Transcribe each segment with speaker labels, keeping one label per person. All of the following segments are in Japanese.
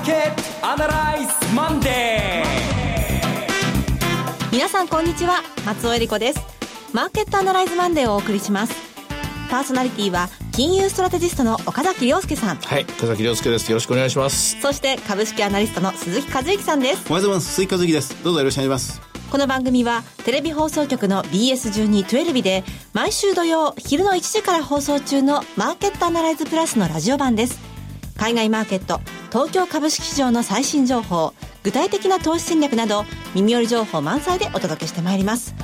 Speaker 1: ーケットアナライズマンデ
Speaker 2: ー。皆さんこんにちは松尾英里子です。マーケットアナライズマンデーをお送りします。パーソナリティは金融ストラテジストの岡崎良介さん。
Speaker 3: はい岡崎亮介です。よろしくお願いします。
Speaker 2: そして株式アナリストの鈴木一之さんです。
Speaker 4: おはようございます。鈴木一之です。どうぞよろしくお願いします。
Speaker 2: この番組はテレビ放送局の BS12-12 で毎週土曜昼の1時から放送中のマーケットアナライズプラスのラジオ版です海外マーケット東京株式市場の最新情報具体的な投資戦略など耳寄り情報満載でお届けしてまいります。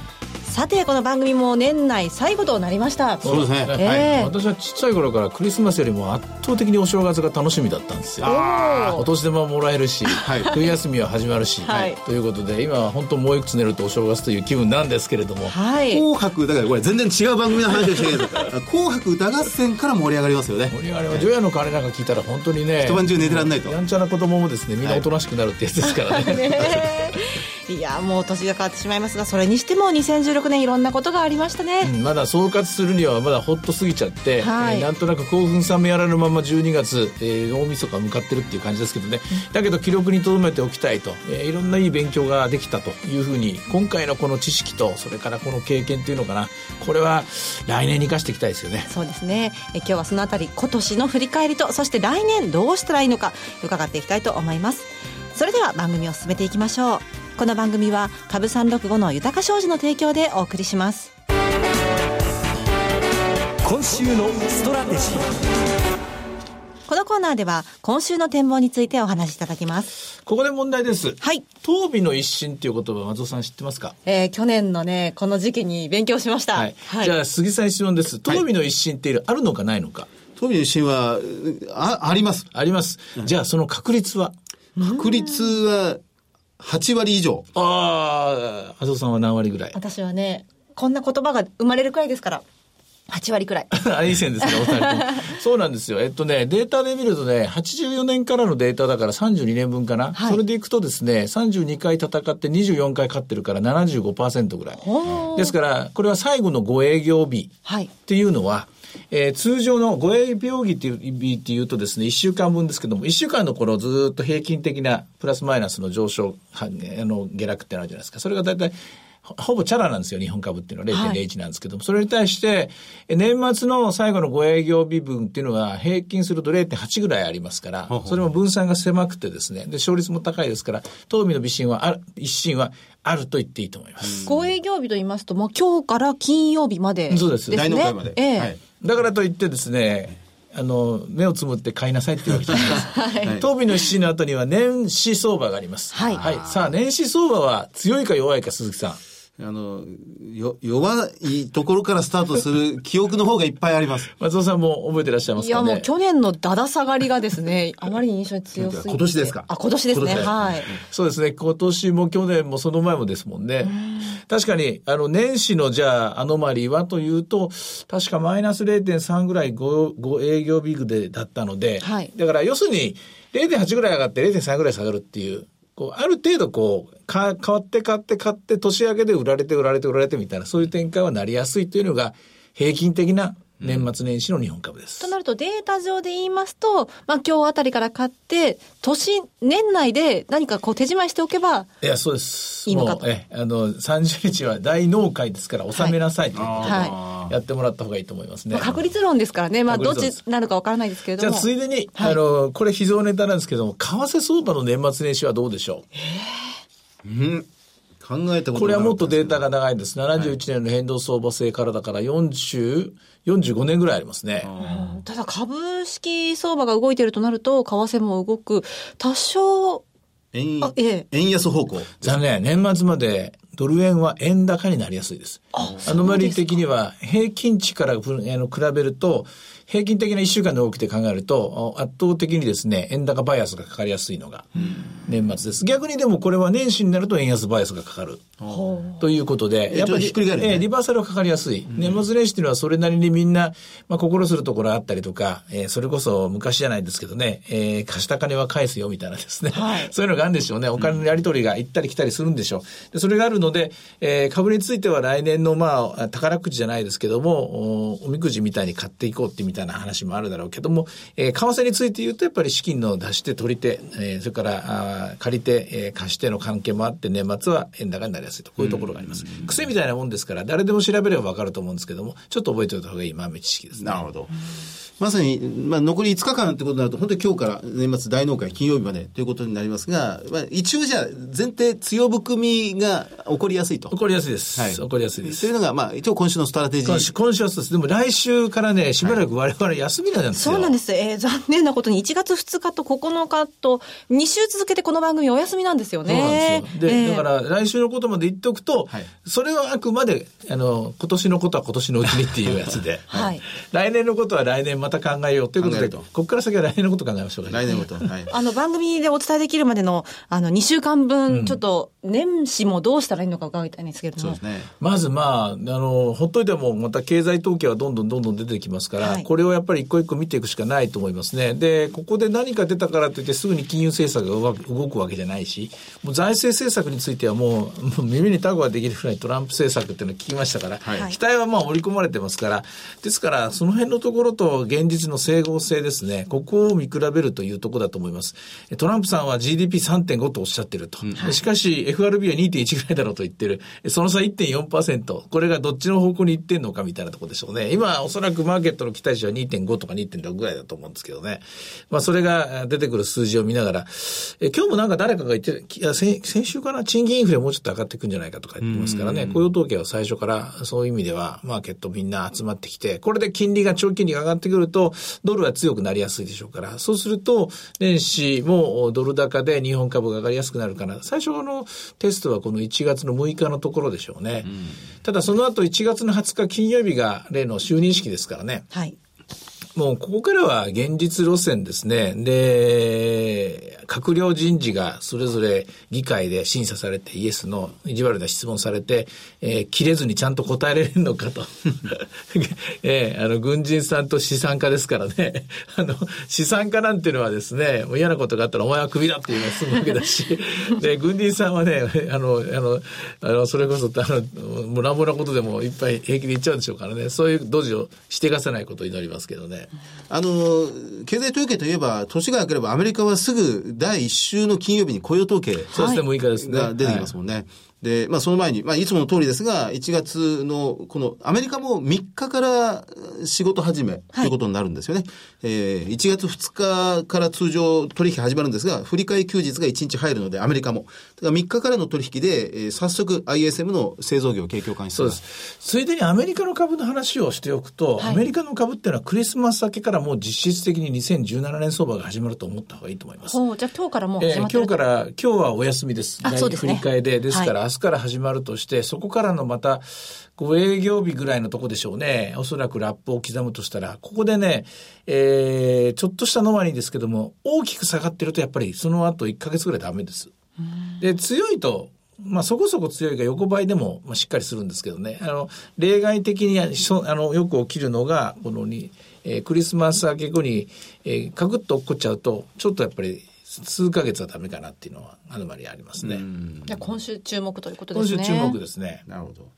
Speaker 2: さてこの番組も年内最後となりました。
Speaker 4: そうですね、
Speaker 3: えー、私はちっちゃい頃からクリスマスよりも圧倒的にお正月が楽しみだったんですよ。お年玉もらえるし、はい、冬休みは始まるし、はい、ということで今は本当もういくつ寝るとお正月という気分なんですけれども、
Speaker 4: はい、紅白だからこれ全然違う番組の話をしてるんです 紅白歌合戦から盛り上がりますよね。
Speaker 3: 盛り上がります除夜の鐘なんか聞いたら本当にね
Speaker 4: 一晩中寝てらんないと。
Speaker 3: やんちゃな子供もですねみんなおとなしくなるってやつですからね。ね
Speaker 2: いやもう年が変わってしまいますがそれにしても2016年いろんなことがありましたね、
Speaker 3: うん、まだ総括するにはまだほっとすぎちゃって、はい、えー、なんとなく興奮冷めやらぬまま12月、えー、大晦日向かってるっていう感じですけどね、だけど記録に留めておきたいと、えー、いろんないい勉強ができたというふうに今回のこの知識とそれからこの経験っていうのかな。これは来年に生かしていきたいですよね。
Speaker 2: そうですね。え今日はそのあたり今年の振り返りとそして来年どうしたらいいのか伺っていきたいと思います。それでは番組を進めていきましょうこの番組は株365の豊か商事の提供でお送りします
Speaker 1: 今週のストラテジー
Speaker 2: このコーナーでは今週の展望についてお話しいただきます。
Speaker 3: ここで問題です。
Speaker 2: はい。
Speaker 3: 当備の一新っていう言葉、松尾さん知ってますか？
Speaker 2: えー、去年のね、この時期に勉強しました。はい。
Speaker 3: はい、じゃあ、杉さん質問です。当備の一新っていう、あるのかないのか？
Speaker 4: 当備の一新は、あ、あります。
Speaker 3: あります。じゃあ、その確率は？
Speaker 4: 確率は、8割以上。
Speaker 3: ああ、麻生さんは何割ぐらい？
Speaker 2: 私はね、こんな言葉が生まれるくらいですから。8割くらい。
Speaker 3: あ、いい線ですね、お二人とも。そうなんですよ。えっとね、データで見るとね、84年からのデータだから32年分かな。はい、それでいくとですね、32回戦って24回勝ってるから75%ぐらい。ですから、これは最後の5営業日っていうのは、はいえー、通常の護衛病日っていう日っていうとですね、1週間分ですけども、1週間の頃ずっと平均的なプラスマイナスの上昇、あの、下落ってあるじゃないですか。それが大体、ほぼチャラなんですよ、日本株っていうのは0.01なんですけども、はい、それに対して、年末の最後の5営業日分っていうのは平均すると0.8ぐらいありますから、それも分散が狭くてですね、で、勝率も高いですから、当味の微信はある、一心はあると言っていいと思います。
Speaker 2: 5営業日と言いますと、もう今日から金曜日までですね。そうです。
Speaker 4: 大納会まで。え
Speaker 2: え
Speaker 4: はい
Speaker 3: だからといってですね、あの、目をつむって買いなさいっていうわけじゃないです。はい。当備の指針の後には年始相場があります。はい。はい。さあ、年始相場は強いか弱いか、鈴木さん。
Speaker 4: あの、よ、弱いところからスタートする 記憶の方がいっぱいあります。
Speaker 3: 松尾さんも覚えてらっしゃいますか、
Speaker 2: ね、いや、もう去年のだだ下がりがですね、あまりに印象に強すぎて。
Speaker 4: 今年ですか？
Speaker 2: あ、今年ですね。はい。
Speaker 3: そうですね。今年も去年もその前もですもんね。確かに、あの、年始のじゃあ、アノマリーはというと、確かマイナス0.3ぐらい 5, 5営業ビッグでだったので、はい。だから要するに、0.8ぐらい上がって0.3ぐらい下がるっていう、こう、ある程度こう、か、変わって買って買って年明けで売られて売られて売られてみたいな、そういう展開はなりやすいというのが、平均的な年末年始の日本株です。
Speaker 2: となるとデータ上で言いますと、まあ今日あたりから買って、年、年内で何かこう手仕舞いしておけば。
Speaker 3: いや、そうです。
Speaker 2: いいのかと。
Speaker 3: え、あの、30日は大納会ですから納めなさいということで、はい、やってもらった方がいいと思いますね。まあ、
Speaker 2: 確率論ですからね。まあどっちなるかわからないですけれど
Speaker 3: も。じゃあついでに、はい、あの、これ秘蔵ネタなんですけども、為替相場の年末年始はどうでしょう？
Speaker 4: えー、うん考えた
Speaker 3: ことこれはもっとデータが長いんです。71年の変動相場制からだから40、45年ぐらいありますね。
Speaker 2: ただ株式相場が動いてるとなると、為替も動く。多少、
Speaker 4: 円、ええ、円安方向。
Speaker 3: 残念。年末までドル円は円高になりやすいです。あノマリ的には平均値からあの比べると、平均的な1週間の動きで考えると、圧倒的にですね、円高バイアスがかかりやすいのが年末です。逆にでもこれは年始になると円安バイアスがかかる。ということで、
Speaker 4: やっぱり、ね、
Speaker 3: えー、リバーサルがかかりやすい。年末年始というのはそれなりにみんな、まあ、心するところあったりとか、えー、それこそ昔じゃないですけどね、えー、貸した金は返すよみたいなですね。はい、そういうのがあるんでしょうね。お金のやり取りが行ったり来たりするんでしょう。でそれがあるのので、えー、株については来年のまあ、宝くじじゃないですけども、おおみくじみたいに買っていこうってみたいな話もあるだろうけども、えー、為替について言うとやっぱり資金の出して取り手、えー、それからあ借りて、えー、貸しての関係もあって年末は円高になりやすいと、こういうところがあります。癖みたいなもんですから、誰でも調べればわかると思うんですけども、ちょっと覚えておいた方がいい豆知識ですね。
Speaker 4: なるほど。まさに、まあ、残り5日間ってことになると、本当に今日から年末大納会、金曜日までということになりますが、まあ、一応じゃあ、前提強含みが起こりやすいと。
Speaker 3: 起こりやすいです。はい。起こりやすいです。
Speaker 4: というのが、まあ、一応今週のストラテジー。
Speaker 3: 今週、今週はそうです。でも来週からね、しばらく我々休みなんです
Speaker 2: よ。そうなんです。えー、残念なことに1月2日と9日と、2週続けてこの番組お休みなんですよね。
Speaker 3: そうなんですよ。で、えー、だから来週のことまで言っておくと、はい、それはあくまで、あの、今年のことは今年のうちにっていうやつで、はい。来年のことは来年また考えようということで、ここから先は来年のこと考えましょう
Speaker 4: 来年のこと。
Speaker 2: はい。あの、番組でお伝えできるまでの、あの、2週間分、ちょっと、年始もどうしたらいいのか伺いたいんですけれども。そうですね。
Speaker 3: まず、まあ、あの、ほっといても、また経済統計はどんどんどんどん出てきますから、はい、これをやっぱり一個一個見ていくしかないと思いますね。で、ここで何か出たからといって、すぐに金融政策が動くわけじゃないし、もう財政政策についてはもう、耳にタコができるぐらいトランプ政策っていうのを聞きましたから、はい、期待はまあ織り込まれてますから、ですから、その辺のところと現実の整合性ですね、ここを見比べるというところだと思います。トランプさんは GDP3.5 とおっしゃってると。うんしかし、FRB は2.1ぐらいだろうと言ってる。その差1.4%。これがどっちの方向に行ってんのかみたいなところでしょうね。今、おそらくマーケットの期待値は2.5とか2.6ぐらいだと思うんですけどね。まあ、それが出てくる数字を見ながら、え今日もなんか誰かが言って、先先週から賃金インフレもうちょっと上がっていくんじゃないかとか言ってますからね。雇用統計は最初からそういう意味では、マーケットみんな集まってきて、これで金利が長期金利が上がってくると、ドルは強くなりやすいでしょうから、そうすると、年始もドル高で日本株が上がりやすくなるかな。最初のテストはこの1月の6日のところでしょうね。うん、ただその後1月の20日金曜日が例の就任式ですからね。はい。もうここからは現実路線ですね。で、閣僚人事がそれぞれ議会で審査されてイエスの意地悪な質問されて、えー、切れずにちゃんと答えられるのかと。えー、あの、軍人さんと資産家ですからね。あの、資産家なんていうのはですね、もう嫌なことがあったらお前はクビだっていうのが済むわけだし、で、軍人さんはね、あの、あの、あの、それこそ、あの、もう乱暴なことでもいっぱい平気で言っちゃうんでしょうからね、そういうドジをしてがせないことを祈りますけどね。
Speaker 4: あの、経済統計といえば、年が明ければアメリカはすぐ第1週の金曜日に雇用統計。
Speaker 3: そうですね、6日ですね。
Speaker 4: が出てきますもんね。はいで、まあその前に、まあいつもの通りですが、1月の、このアメリカも3日から仕事始めということになるんですよね。はい、えー、1月2日から通常取引始まるんですが、振り替え休日が1日入るので、アメリカも。だから3日からの取引で、えー、早速 ISM の製造業景況感
Speaker 3: そうです。ついでにアメリカの株の話をしておくと、はい、アメリカの株っていうのはクリスマス明けからもう実質的に2017年相場が始まると思った方がいいと思います。じ
Speaker 2: ゃあ今日からもう始まって
Speaker 3: えー、今日から、今日はお休みです。
Speaker 2: あそうですね。
Speaker 3: 振り替えで、ですから、はい明日から始まるとして、そこからのまた、こう営業日ぐらいのとこでしょうね。おそらくラップを刻むとしたら、ここでね、えー、ちょっとしたのまにですけども、大きく下がってるとやっぱりその後1ヶ月ぐらいダメです。で、強いと、まあそこそこ強いが横ばいでも、まあ、しっかりするんですけどね。あの、例外的にあのよく起きるのが、このに、えー、クリスマス明け後に、えー、カクッと起こっちゃうと、ちょっとやっぱり数ヶ月はダメかなっていうのはあるまりありますね。
Speaker 2: じゃ今週注目ということですね。
Speaker 3: 今週注目ですね。
Speaker 4: なるほど。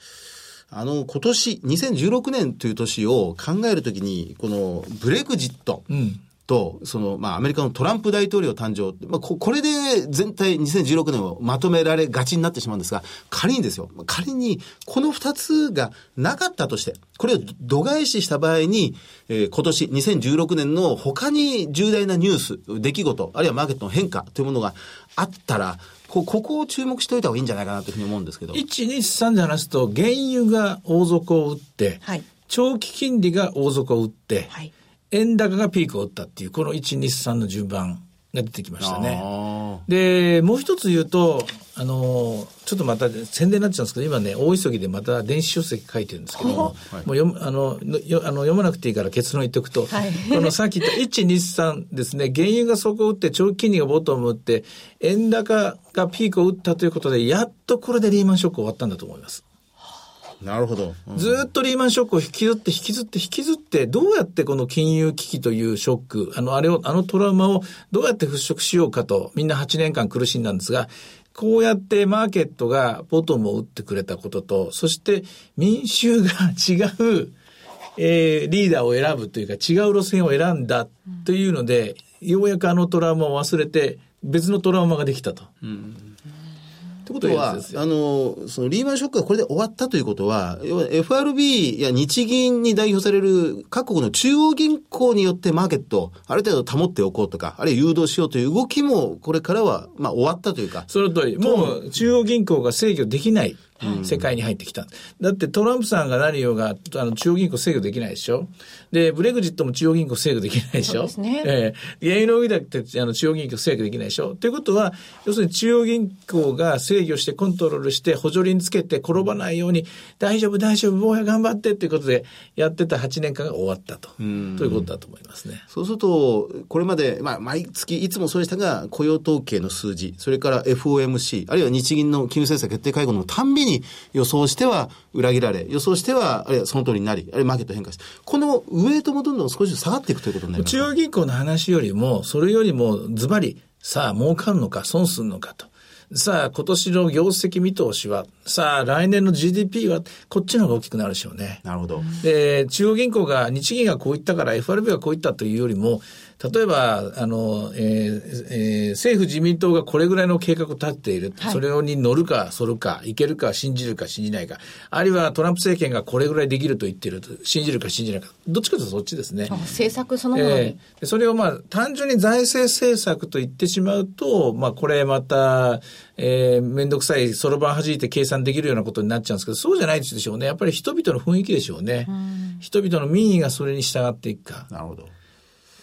Speaker 4: あの、今年、2016年という年を考えるときに、このブレグジット、うんと、その、まあ、アメリカのトランプ大統領誕生、まあ、ここれで全体2016年をまとめられがちになってしまうんですが、仮にですよ、仮にこの二つがなかったとして、これを度外視した場合に、えー、今年2016年の他に重大なニュース、出来事、あるいはマーケットの変化というものがあったら、こここを注目しておいた方がいいんじゃないかなというふうに思うんですけど。
Speaker 3: 1、2、3で話すと、原油が大底を打って、はい、長期金利が大底を打って、はい円高がピークを打ったっていう、この1、2、3の順番が出てきましたね。で、もう一つ言うと、あの、ちょっとまた宣伝になっちゃうんですけど、今ね、大急ぎでまた電子書籍書いてるんですけども、はい、もう読あのよあの読まなくていいから結論言っておくと、はい、このさっき言った1、2、3ですね、原油が底を打って、長期金利がボトムを打って、円高がピークを打ったということで、やっとこれでリーマンショック終わったんだと思います。
Speaker 4: なるほど。
Speaker 3: うん、ずっとリーマンショックを引きずって引きずって引きずって、どうやってこの金融危機というショック、あの、あれを、あのトラウマをどうやって払拭しようかと、みんな8年間苦しんだんですが、こうやってマーケットがボトムを打ってくれたことと、そして民衆が違う、えー、リーダーを選ぶというか違う路線を選んだというので、ようやくあのトラウマを忘れて別のトラウマができたと。うん
Speaker 4: ってことは、あの、そのリーマンショックがこれで終わったということは、要は FRB や日銀に代表される各国の中央銀行によってマーケットをある程度保っておこうとか、あるいは誘導しようという動きもこれからは、まあ終わったというか。
Speaker 3: その通り。もう中央銀行が制御できない。世界に入ってきた。だってトランプさんが何ようが、あの、中央銀行制御できないでしょ？で、ブレグジットも中央銀行制御できないでしょ？そうですね。ええー。原油の上だってあの中央銀行制御できないでしょ？ということは、要するに中央銀行が制御してコントロールして補助輪つけて転ばないように、大丈夫大丈夫、坊や頑張ってっていうことでやってた8年間が終わったと。ということだと思いますね。
Speaker 4: そうすると、これまで、まあ、毎月いつもそうでしたが、雇用統計の数字、それから FOMC、あるいは日銀の金融政策決定会合のたんびに予想しては裏切られ、予想しては、あるいはその通りになり、あるいはマーケット変化して、このウエイトもどんどん少し下がっていくということになります
Speaker 3: 中央銀行の話よりも、それよりもズバリ、さあ儲かるのか損するのかと。さあ、今年の業績見通しは、さあ、来年の GDP は、こっちの方が大きくなるでしょうね。
Speaker 4: なるほど。
Speaker 3: で、中央銀行が、日銀がこう言ったから、FRB がこう言ったというよりも、例えば、あの、えーえー、政府自民党がこれぐらいの計画を立っている。はい、それに乗るか、反るか、いけるか、信じるか、信じないか。あるいはトランプ政権がこれぐらいできると言っていると、信じるか、信じないか。どっちかというとそっちですね。
Speaker 2: 政策そのものに。え
Speaker 3: ー、それをまあ、単純に財政政策と言ってしまうと、まあ、これまた、えー、めんどくさい、そろばん弾いて計算できるようなことになっちゃうんですけど、そうじゃないでしょうね。やっぱり人々の雰囲気でしょうね。う人々の民意がそれに従っていくか。
Speaker 4: なるほど。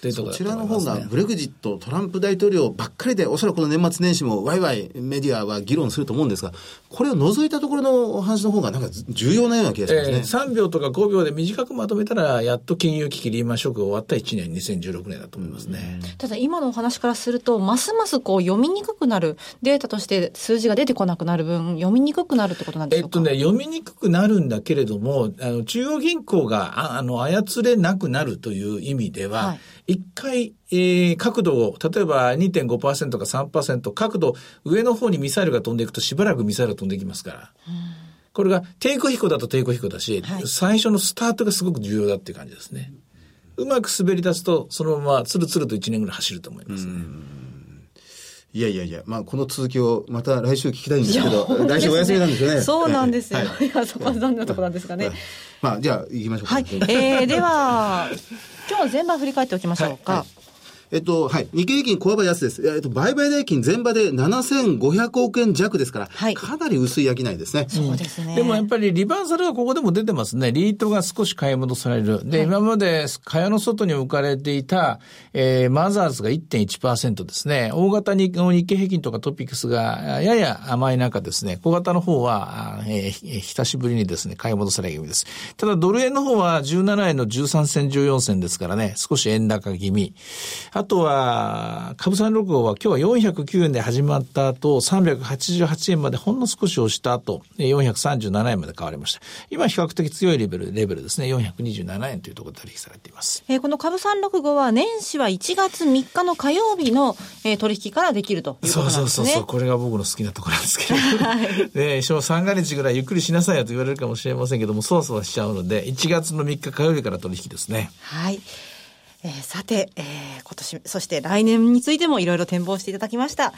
Speaker 4: というところ、ね、そちらの方がブレグジット、トランプ大統領ばっかりで、おそらくこの年末年始もワイワイメディアは議論すると思うんですが、これを除いたところの話の方がなんか重要なような気がしますね。えー、
Speaker 3: 3秒とか5秒で短くまとめたら、やっと金融危機リーマンショックが終わった1年、2016年だと思いますね。
Speaker 2: ただ今のお話からすると、ますますこう読みにくくなる、データとして数字が出てこなくなる分、読みにくくなるってことなんでしょうか？
Speaker 3: えっとね、読みにくくなるんだけれども、あの中央銀行がああの操れなくなるという意味では、はい一回、えー、角度を、例えば2.5%か3%、角度、上の方にミサイルが飛んでいくとしばらくミサイルが飛んできますから。これが低空飛行だと低空飛行だし、はい、最初のスタートがすごく重要だっていう感じですね。うまく滑り出すと、そのままつるつると1年ぐらい走ると思いますね。
Speaker 4: いやいやいや、まあ、この続きをまた来週聞きたいんですけど、来週お休みなんですよね。
Speaker 2: そうなんですよ。はい、いや、そこは残念なところなんですかね。
Speaker 4: まあ、じゃあ、行きましょうか。はい。
Speaker 2: えー、では、今日は全場振り返っておきましょうか。はいはい
Speaker 4: えっと、はい。日経平均小幅安です。えっと、売買代金全場で7500億円弱ですから、はい、かなり薄い商いですね。
Speaker 2: そうですね。
Speaker 3: でもやっぱりリバーサルがここでも出てますね。リートが少し買い戻される。で、はい、今まで蚊帳の外に置かれていた、えー、マザーズが1.1%ですね。大型に日経平均とかトピックスがやや甘い中ですね、小型の方は、えー、久しぶりにですね、買い戻され気味です。ただ、ドル円の方は17円の13銭14銭ですからね、少し円高気味。あとは、株三六号は今日は409円で始まった後、388円までほんの少し押した後、437円まで買われました。今比較的強いレベル、レベルですね。427円というところで取引されています。
Speaker 2: えー、この株三六号は年始は1月3日の火曜日の、えー、取引からできるということなんですね。そうそうそう
Speaker 3: これが僕の好きなところなんですけど。はい。ね、小三が日ぐらいゆっくりしなさいよと言われるかもしれませんけども、そわそわしちゃうので、1月の3日火曜日から取引ですね。
Speaker 2: はい。えー、さて、えー、今年、そして来年についてもいろいろ展望していただきました。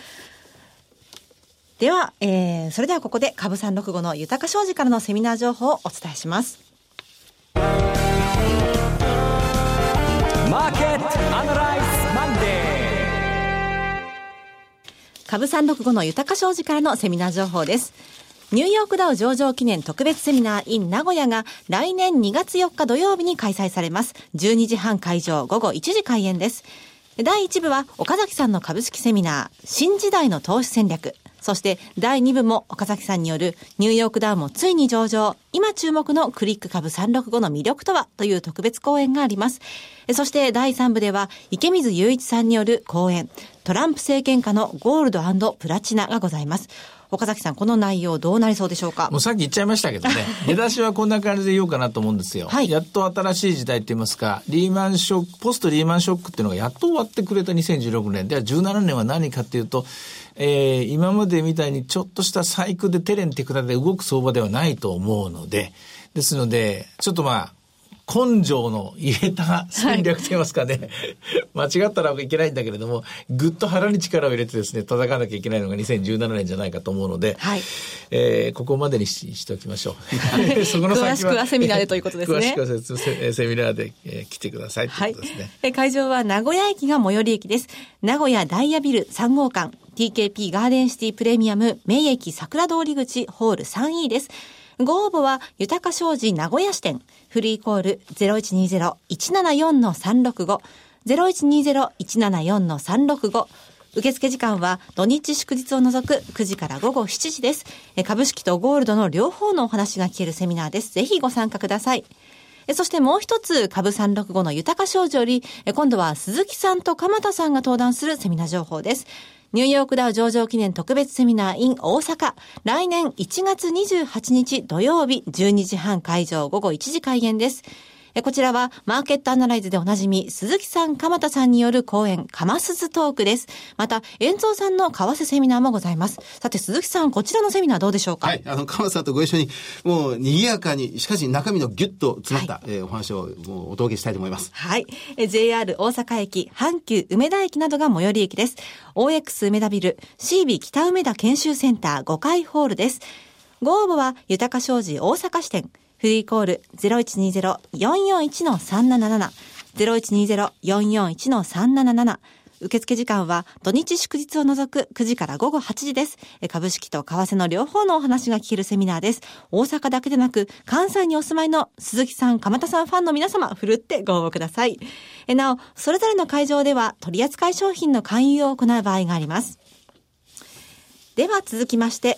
Speaker 2: では、えー、それではここで株三六五の豊か商事からのセミナー情報をお伝えします。マーケットアナライズマンデー株三六五の豊か商事からのセミナー情報です。ニューヨークダウ上場記念特別セミナー in 名古屋が来年2月4日土曜日に開催されます。12時半会場、午後1時開演です。第1部は岡崎さんの株式セミナー、新時代の投資戦略。そして第2部も岡崎さんによるニューヨークダウもついに上場、今注目のクリック株365の魅力とはという特別講演があります。そして第3部では池水雄一さんによる講演、トランプ政権下のゴールドプラチナがございます。岡崎さん、この内容どうなりそうでしょうか？
Speaker 3: もうさっき言っちゃいましたけどね、出だしはこんな感じで言おうかなと思うんですよ。はい、やっと新しい時代って言いますか、リーマンショック、ポストリーマンショックっていうのがやっと終わってくれた2016年。では17年は何かっていうと、えー、今までみたいにちょっとした細工でテレンテクラで動く相場ではないと思うので、ですので、ちょっとまあ、根性の入れた戦略といいますかね、はい、間違ったらいけないんだけれども、ぐっと腹に力を入れてですね、戦わなきゃいけないのが2017年じゃないかと思うので、はい、えー、ここまでにししておきましょ
Speaker 2: う。そこの詳しくはセミナーでということですね。
Speaker 3: 詳しくはセセミナーで、えー、来てくださいということですね。
Speaker 2: はい、会場は名古屋駅が最寄り駅です。名古屋ダイヤビル3号館、TKP ガーデンシティプレミアム、名駅桜通り口ホール 3E です。ご応募は、豊か商事名古屋支店、フリーコール0120-174-365、0120-174-365、受付時間は土日祝日を除く9時から午後7時です。株式とゴールドの両方のお話が聞けるセミナーです。ぜひご参加ください。そしてもう一つ、株365の豊か少女より、今度は鈴木さんと鎌田さんが登壇するセミナー情報です。ニューヨークダウ上場記念特別セミナー in 大阪。来年1月28日土曜日12時半会場午後1時開演です。こちらはマーケットアナライズでおなじみ、鈴木さん、鎌田さんによる講演、かますずトークです。また、遠蔵さんの為替セミナーもございます。さて、鈴木さん、こちらのセミナーどうでしょうか？
Speaker 4: はい、あの、鎌田さんとご一緒に、もう、賑やかに、しかし中身のギュッと詰まった、はい、えー、お話をもうお届けしたいと思います。
Speaker 2: はい。え JR 大阪駅、阪急梅田駅などが最寄り駅です。OX 梅田ビル、CB 北梅田研修センター5階ホールです。ご応募は、豊か商事大阪支店、フリーコール0120-441-377 0120-441-377受付時間は土日祝日を除く9時から午後8時です。株式と為替の両方のお話が聞けるセミナーです。大阪だけでなく関西にお住まいの鈴木さん、鎌田さんファンの皆様、ふるってご応募ください。なお、それぞれの会場では取扱い商品の勧誘を行う場合があります。では続きまして、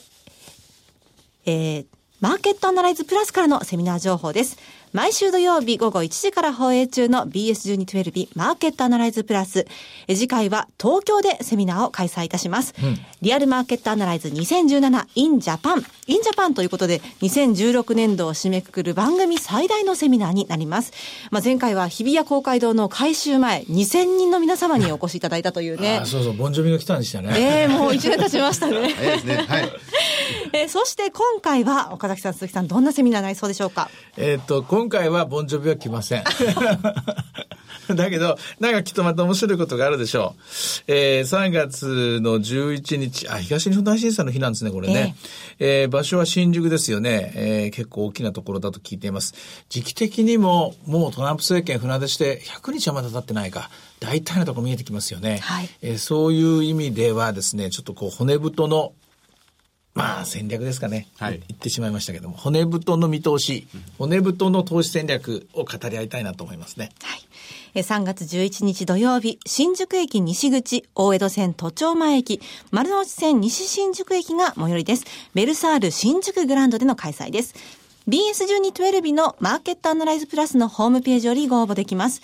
Speaker 2: えーマーケットアナライズプラスからのセミナー情報です。毎週土曜日午後1時から放映中の BS1212 マーケットアナライズプラス。次回は東京でセミナーを開催いたします。うん、リアルマーケットアナライズ 2017in Japan。in Japan ということで2016年度を締めくくる番組最大のセミナーになります。まあ、前回は日比谷公会堂の改修前2000人の皆様にお越しいただいたというね。
Speaker 3: あそうそう、ボンジョビが来たんでしたね。
Speaker 2: ええー、もう1年経ちましたね。
Speaker 4: 早 いですね。はい。
Speaker 2: えー、そして今回は岡崎さん、鈴木さん、どんなセミナーになりそうでしょうか？
Speaker 3: えっと、今回はボンジョビは来ません。だけど、なんかきっとまた面白いことがあるでしょう。えー、3月の11日、あ、東日本大震災の日なんですね、これね。えー、えー、場所は新宿ですよね。えー、結構大きなところだと聞いています。時期的にも、もうトランプ政権船出して100日はまだ経ってないか。大体のところ見えてきますよね。はい、えー、そういう意味ではですね、ちょっとこう骨太のまあ戦略ですかね、はい、言ってしまいましたけども骨太の見通し、骨太の投資戦略を語り合いたいなと思いますね。
Speaker 2: はい3月11日土曜日、新宿駅西口、大江戸線都庁前駅、丸の内線西新宿駅が最寄りです。ベルサール新宿グランドでの開催です。BS1212 のマーケットアナライズプラスのホームページよりご応募できます。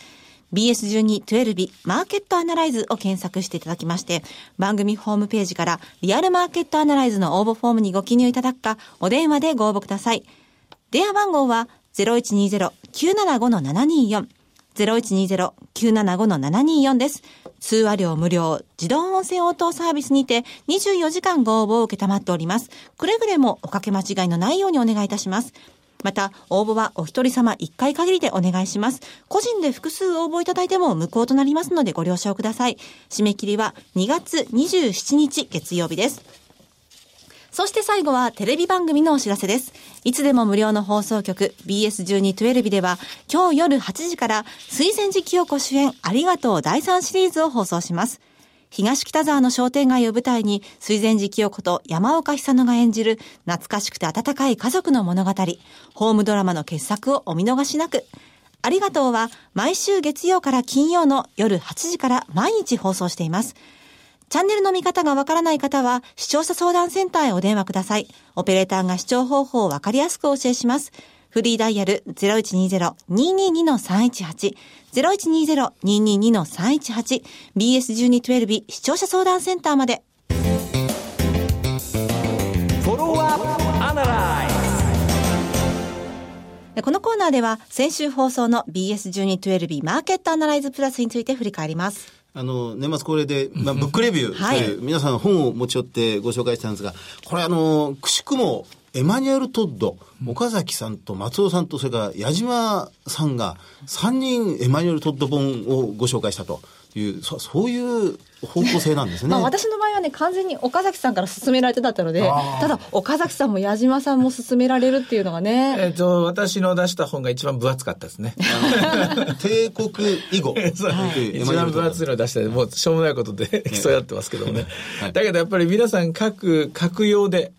Speaker 2: BS1212 マーケットアナライズを検索していただきまして、番組ホームページからリアルマーケットアナライズの応募フォームにご記入いただくか、お電話でご応募ください。電話番号は0120-975-724 0120-975-724です。通話料無料、自動音声応答サービスにて24時間ご応募を受けたまっております。くれぐれもおかけ間違いのないようにお願いいたします。また、応募はお一人様1回限りでお願いします。個人で複数応募いただいても無効となりますのでご了承ください。締め切りは2月27日月曜日です。そして最後はテレビ番組のお知らせです。いつでも無料の放送局 BS1212 では今日夜8時から水前寺清子主演ありがとう第3シリーズを放送します。東北沢の商店街を舞台に、水前寺清子と山岡久乃が演じる、懐かしくて温かい家族の物語、ホームドラマの傑作をお見逃しなく。ありがとうは、毎週月曜から金曜の夜8時から毎日放送しています。チャンネルの見方がわからない方は、視聴者相談センターへお電話ください。オペレーターが視聴方法をわかりやすくお教えします。フリーダイヤル0120-222-318 0120-222-318 BS1212 視聴者相談センターまで。このコーナーでは先週放送の BS1212 マーケットアナライズプラスについて振り返ります。
Speaker 4: あの、年末恒例で、まあ、ブックレビューはい、皆さん本を持ち寄ってご紹介したんですが、これあの、くしくも、エマニュエル・トッド、岡崎さんと松尾さんと、それから矢島さんが、3人エマニュエル・トッド本をご紹介したという、そそういう方向性なんですね。まあ
Speaker 2: 私の場合はね、完全に岡崎さんから勧められてだったので、ただ岡崎さんも矢島さんも勧められるっていうのがね。
Speaker 3: えっ、と、私の出した本が一番分厚かったですね。
Speaker 4: 帝国以後。
Speaker 3: はい、一番分厚いのを出して、もうしょうもないことで 競い合ってますけどもね。はい、だけどやっぱり皆さん各、各用で、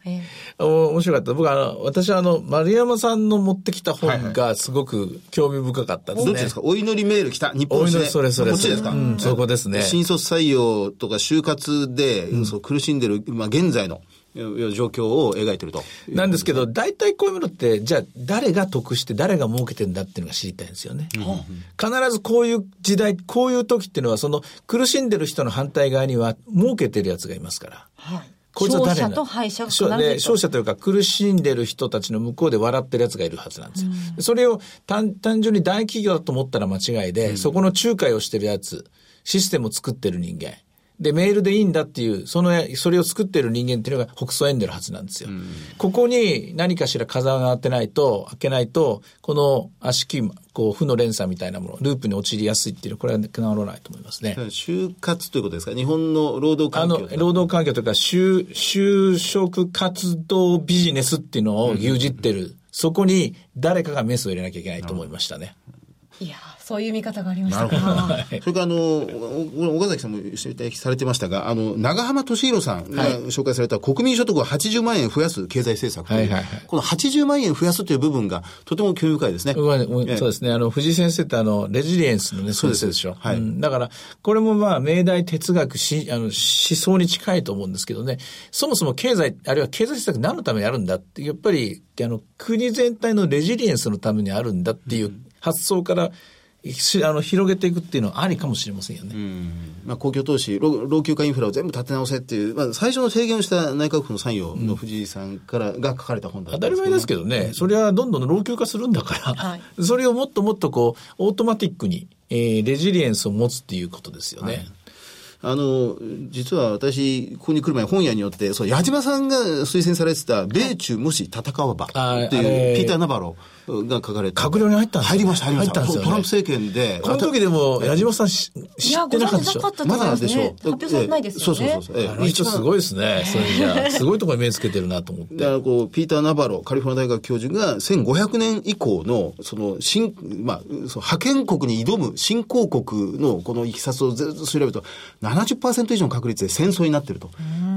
Speaker 3: 面白かった。僕はあの、私はあの、丸山さんの持ってきた本がすごく興味深かったですね。
Speaker 4: どっちですか？お祈りメール来た日本史
Speaker 3: で。それそれ。
Speaker 4: こっちですか、う
Speaker 3: ん、そこですね。
Speaker 4: 新卒採用とか就活で、うん、そう苦しんでる、まあ、現在の状況を描いてると。
Speaker 3: なんですけど、大体こういうものって、じゃあ誰が得して誰が儲けてんだっていうのが知りたいんですよね。うん、必ずこういう時代、こういう時っていうのは、その苦しんでる人の反対側には儲けてるやつがいますから。
Speaker 2: はいこいつは誰勝者と敗者が
Speaker 3: で勝者というか苦しんでる人たちの向こうで笑ってるやつがいるはずなんですよ。うん、それを単純に大企業だと思ったら間違いで、うん、そこの仲介をしてるやつ、システムを作ってる人間。で、メールでいいんだっていう、その、それを作ってる人間っていうのが北総エンデルはずなんですよ。うん、ここに何かしら風が当てないと、開けないと、この足キこう、負の連鎖みたいなもの、ループに陥りやすいっていう、これは治らないと思いますね。
Speaker 4: 就活ということですか？日本の労働環境
Speaker 3: あの、労働環境というか、就、就職活動ビジネスっていうのを牛耳ってる。うん、そこに誰かがメスを入れなきゃいけないと思いましたね。
Speaker 2: いやそういう見方がありましたか。
Speaker 4: それからあの、岡崎さんも指摘されてましたが、あの、長浜俊弘さんが紹介された国民所得を80万円増やす経済政策はいはいはい、この80万円増やすという部分がとても興味深いですね。
Speaker 3: そうですね。あの、藤井先生ってあの、レジリエンスのね、そうですでしょ。はい、うん。だから、これもまあ、命題哲学し、あの、思想に近いと思うんですけどね、そもそも経済、あるいは経済政策何のためにあるんだって、やっぱり、あの、国全体のレジリエンスのためにあるんだっていう発想から、うんあの広げていくっていうのはありかもしれませんよね。
Speaker 4: まあ、公共投資老、老朽化インフラを全部立て直せっていう、まあ、最初の提言をした内閣府の参与の藤井さんからが書かれた本だ
Speaker 3: 当たり前ですけどね、それはどんどん老朽化するんだから、はい、それをもっともっとこう、オートマティックに、えー、レジリエンスを持つっていうことですよね。はい。
Speaker 4: あの、実は私、ここに来る前本屋によって、そう、矢島さんが推薦されてた、米中もし戦わばっていう、ピーター・ナバロが書かれた。
Speaker 3: 閣僚に入ったんです
Speaker 4: 入りました、入りました。トランプ政権で。
Speaker 3: この時でも、矢島さん知ってなかったでしょ？
Speaker 2: まだでしょ発表されないですよね。そうそうそう。あの
Speaker 3: 人すごいですね。それじゃすごいところに目つけてるなと思って。だ
Speaker 4: からこう、ピーター・ナバロ、カリフォルニア大学教授が1500年以降の、その、新、まあ、その覇権国に挑む新興国のこのいきさつをずっと調べると、70%以上の確率で戦争になってると。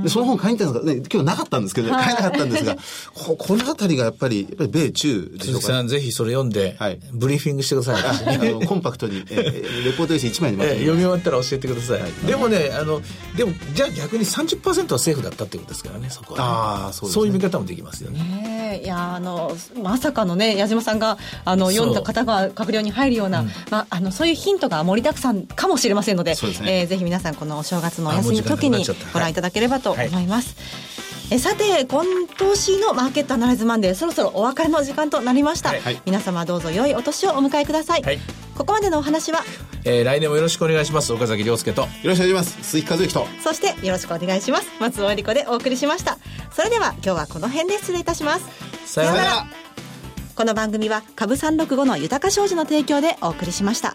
Speaker 4: で、その本買いに行ったんですが、ね、今日なかったんですけど、買えなかったんですが、ここのあたりがやっぱり、やっぱり米中
Speaker 3: でしょうか。さん、ぜひそれ読んで、はい、ブリーフィングしてください。
Speaker 4: あのコンパクトに、えー、レポート用紙1枚にまと
Speaker 3: めて、読み終わったら教えてください。はい、でもね、あの、でも、じゃあ逆に30%は政府だったってことですからね、そこは、ね、ああ、そう、ね、そういう見方もできますよね。
Speaker 2: ねいや、あの、まさかのね、矢島さんが、あの、読んだ方が閣僚に入るような、うん、まあ、あの、そういうヒントが盛りだくさんかもしれませんので、でね、えー、ぜひ皆さん、このお正月のお休みの時にご覧いただければと思います。えさて今年のマーケットアナライズマンデーそろそろお別れの時間となりました、はい、皆様どうぞ良いお年をお迎えください、はい、ここまでのお話は、
Speaker 3: えー、来年もよろしくお願いします。岡崎亮介と。よ
Speaker 4: ろしくお願いします。鈴木和之と。
Speaker 2: そしてよろしくお願いします。松尾恵理子でお送りしました。それでは今日はこの辺で失礼いたします。
Speaker 3: さようなら。
Speaker 2: この番組は株三六五の豊か商事の提供でお送りしました。